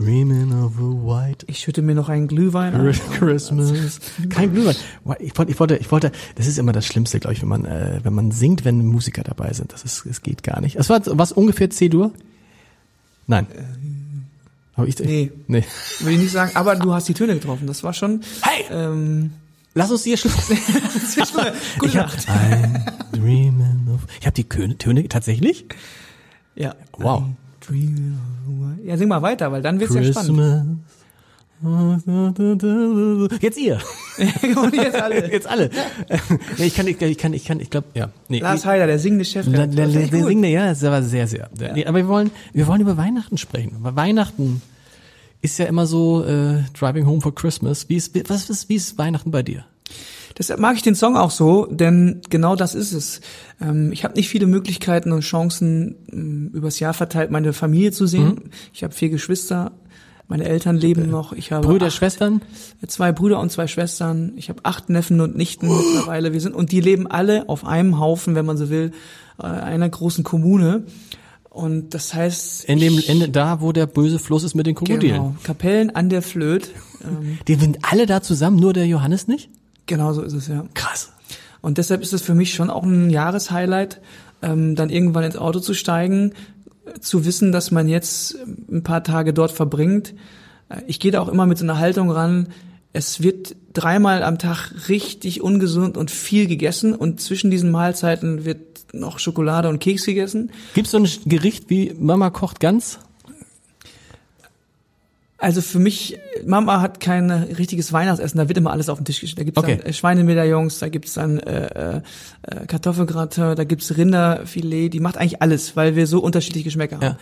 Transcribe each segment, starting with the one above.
dreaming of a white Ich schütte mir noch einen Glühwein an. Christmas. Kein Glühwein. Ich wollte, ich wollte, ich wollte, das ist immer das Schlimmste, glaube ich, wenn man, äh, wenn man singt, wenn Musiker dabei sind. Das ist, es geht gar nicht. Es war was ungefähr C-Dur? Nein. Aber ich, Nee. nee. Will ich nicht sagen, aber du hast die Töne getroffen. Das war schon. Hey! Ähm, Lass uns hier Schluss. Gute ich hab, Nacht. I'm dreaming of. Ich habe die Töne, tatsächlich. Ja. Wow. I'm Ja, sing mal weiter, weil dann wird's ja spannend. Christmas. Jetzt ihr. Und jetzt alle. Jetzt alle. Nee, ich kann, ich, ich kann, ich kann, ich glaube, ja. Nee, Lars Heider, der singende Chef. Der, der, der, der singende, ja, das war sehr, sehr. Ja. Nee, aber wir wollen, wir wollen über Weihnachten sprechen. Weil Weihnachten ist ja immer so äh, Driving Home for Christmas. Wie ist, was ist, wie ist Weihnachten bei dir? Deshalb mag ich den Song auch so, denn genau das ist es. Ähm, ich habe nicht viele Möglichkeiten und Chancen, ähm, übers Jahr verteilt meine Familie zu sehen. Mhm. Ich habe vier Geschwister, meine Eltern leben noch. Ich habe Brüder, acht, Schwestern? zwei Brüder und zwei Schwestern. Ich habe acht Neffen und Nichten mittlerweile. Wir sind und die leben alle auf einem Haufen, wenn man so will, äh, einer großen Kommune. Und das heißt, In dem Ende da, wo der böse Fluss ist mit den Krokodilen. genau, Kapellen an der Flöt. Ähm, Die sind alle da zusammen, nur der Johannes nicht? Genau so ist es ja. Krass. Und deshalb ist es für mich schon auch ein Jahreshighlight, ähm, dann irgendwann ins Auto zu steigen, zu wissen, dass man jetzt ähm, ein paar Tage dort verbringt. Äh, Ich gehe da auch immer mit so einer Haltung ran, es wird dreimal am Tag richtig ungesund und viel gegessen und zwischen diesen Mahlzeiten wird noch Schokolade und Keks gegessen. Gibt's so ein Gericht wie Mama kocht ganz? Also für mich, Mama hat kein richtiges Weihnachtsessen, da wird immer alles auf den Tisch gestellt. Da gibt's Okay. dann äh, Schweinemedaillons, da gibt's dann äh, äh, äh, Kartoffelgratin, da gibt's Rinderfilet, die macht eigentlich alles, weil wir so unterschiedliche Geschmäcker haben. Ja.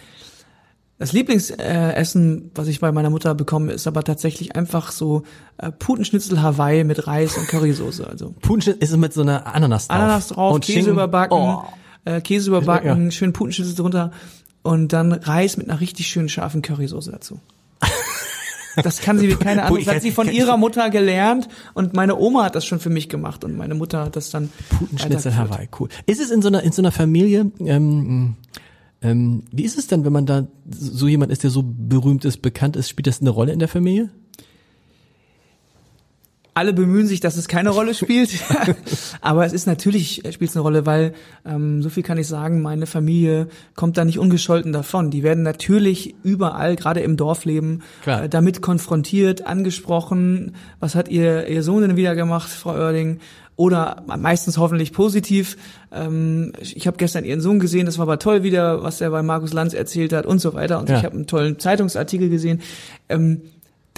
Das Lieblingsessen, äh, was ich bei meiner Mutter bekomme, ist aber tatsächlich einfach so Putenschnitzel Hawaii mit Reis und Currysoße. Also Putenschnitt ist es mit so einer Ananas drauf. Ananas drauf, Und Käse Schinken. überbacken, Oh. äh, Käse überbacken, Ja. schön Putenschnitzel drunter und dann Reis mit einer richtig schönen scharfen Currysoße dazu. Das kann sie wie keine andere. Das hat sie von ihrer Mutter gelernt und meine Oma hat das schon für mich gemacht und meine Mutter hat das dann Putenschnitzel. Hawaii, cool. Ist es in so einer, in so einer Familie, ähm, ähm, wie ist es denn, wenn man da so jemand ist, der so berühmt ist, bekannt ist, spielt das eine Rolle in der Familie? Alle bemühen sich, dass es keine Rolle spielt. Aber es ist natürlich, spielt es eine Rolle, weil, ähm, so viel kann ich sagen, meine Familie kommt da nicht ungescholten davon. Die werden natürlich überall, gerade im Dorfleben, äh, damit konfrontiert, angesprochen. Was hat ihr, ihr Sohn denn wieder gemacht, Frau Oerding? Oder meistens hoffentlich positiv. Ähm, ich habe gestern ihren Sohn gesehen, das war aber toll wieder, was er bei Markus Lanz erzählt hat und so weiter. Und Ja. ich habe einen tollen Zeitungsartikel gesehen. Ähm,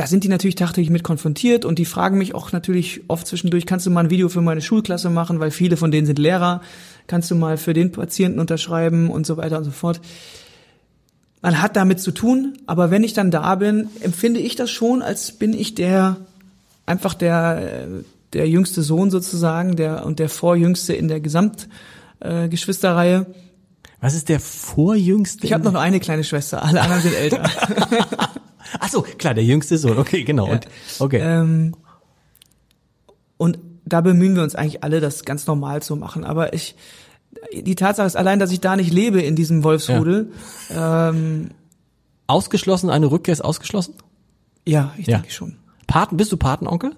da sind die natürlich tagtäglich mit konfrontiert und die fragen mich auch natürlich oft zwischendurch, kannst du mal ein Video für meine Schulklasse machen, weil viele von denen sind Lehrer, kannst du mal für den Patienten unterschreiben und so weiter und so fort. Man hat damit zu tun, aber wenn ich dann da bin, empfinde ich das schon, als bin ich der, einfach der, der jüngste Sohn sozusagen, der, und der vorjüngste in der Gesamtgeschwisterreihe. Äh. Was ist der vorjüngste? ich habe noch eine kleine Schwester, alle anderen sind älter. Ach so, klar, der jüngste Sohn. Okay, genau. Und, okay. Ähm, und da bemühen wir uns eigentlich alle, das ganz normal zu machen. Aber ich, die Tatsache ist allein, dass ich da nicht lebe in diesem Wolfsrudel. Ja, ähm, ausgeschlossen, eine Rückkehr ist ausgeschlossen? ja ich Ja. denke schon. Paten, bist du Patenonkel?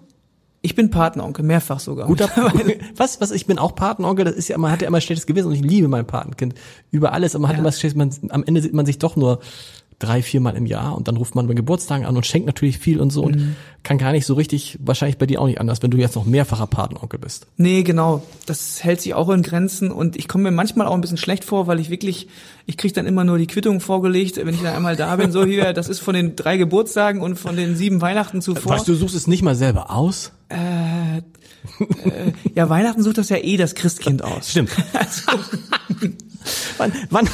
Ich bin Patenonkel, mehrfach sogar. Guter, was, was, ich bin auch Patenonkel, das ist ja, man hat ja immer schlechtes Gewissen und ich liebe mein Patenkind über alles, aber man hat Ja. immer schlechtes, man, am Ende sieht man sich doch nur drei, viermal im Jahr und dann ruft man bei Geburtstagen an und schenkt natürlich viel und so Mhm. und kann gar nicht so richtig, wahrscheinlich bei dir auch nicht anders, wenn du jetzt noch mehrfacher Patenonkel bist. Nee, genau. Das hält sich auch in Grenzen und ich komme mir manchmal auch ein bisschen schlecht vor, weil ich wirklich, ich kriege dann immer nur die Quittung vorgelegt, wenn ich dann einmal da bin, so hier, das ist von den drei Geburtstagen und von den sieben Weihnachten zuvor. Weißt du, du suchst es nicht mal selber aus? Ja, Weihnachten sucht das ja eh das Christkind aus. Stimmt. Also, wann, wann,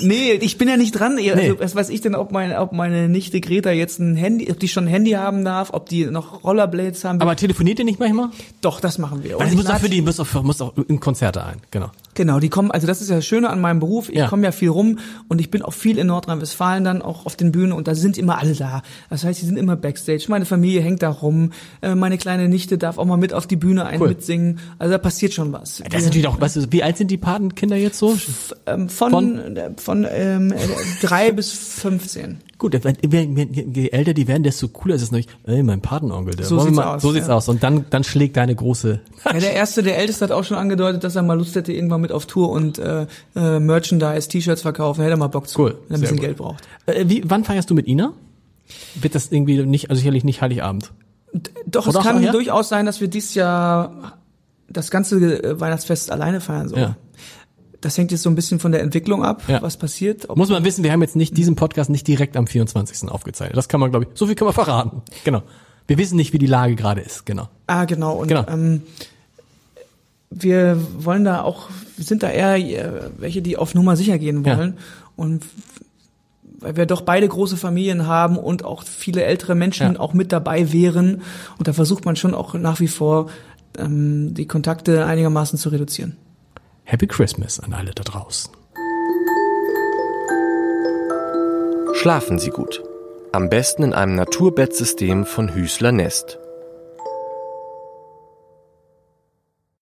Nee, ich bin ja nicht dran. Also, nee. was weiß ich denn, ob meine, ob meine Nichte Greta jetzt ein Handy, ob die schon ein Handy haben darf, ob die noch Rollerblades haben. Aber telefoniert ihr nicht manchmal? Doch, das machen wir. Und also, muss auch für die, muss auch, muss auch in Konzerte ein, genau. Genau, die kommen, also das ist ja das Schöne an meinem Beruf. Ich ja. komme ja viel rum und ich bin auch viel in Nordrhein-Westfalen dann auch auf den Bühnen und da sind immer alle da. Das heißt, die sind immer Backstage. Meine Familie hängt da rum. Äh, meine kleine Nichte darf auch mal mit auf die Bühne ein cool. mitsingen. Also da passiert schon was. Das ist natürlich auch, du, wie alt sind die Patenkinder jetzt so? F ähm, von, von, äh, von ähm, drei bis 15. Gut, je älter die werden, desto cooler ist es natürlich, ey, mein Patenonkel, der. So sieht's mal, aus. So sieht's ja. aus. Und dann, dann schlägt deine große. Ja, der erste, der älteste hat auch schon angedeutet, dass er mal Lust hätte, irgendwann mit auf Tour und äh, äh, Merchandise, T-Shirts verkaufen, hätte er mal Bock zu, cool. wenn er ein bisschen gut. Geld braucht. Äh, wie, wann feierst du mit Ina? Wird das irgendwie nicht, also sicherlich nicht Heiligabend? Doch, Oder es kann durchaus sein, dass wir dieses Jahr das ganze äh, Weihnachtsfest alleine feiern sollen. Ja das hängt jetzt so ein bisschen von der Entwicklung ab, ja. was passiert. Muss man wissen, wir haben jetzt nicht diesen Podcast nicht direkt am 24. aufgezeichnet. Das kann man, glaube ich, so viel kann man verraten. Genau. Wir wissen nicht, wie die Lage gerade ist, genau. Ah, genau. Und genau. Ähm, wir wollen da auch, wir sind da eher äh, welche, die auf Nummer sicher gehen wollen. Ja. Und weil wir doch beide große Familien haben und auch viele ältere Menschen ja. auch mit dabei wären. Und da versucht man schon auch nach wie vor, ähm, die Kontakte einigermaßen zu reduzieren. Happy Christmas an alle da draußen. Schlafen Sie gut. Am besten in einem Naturbettsystem von Hüßler Nest.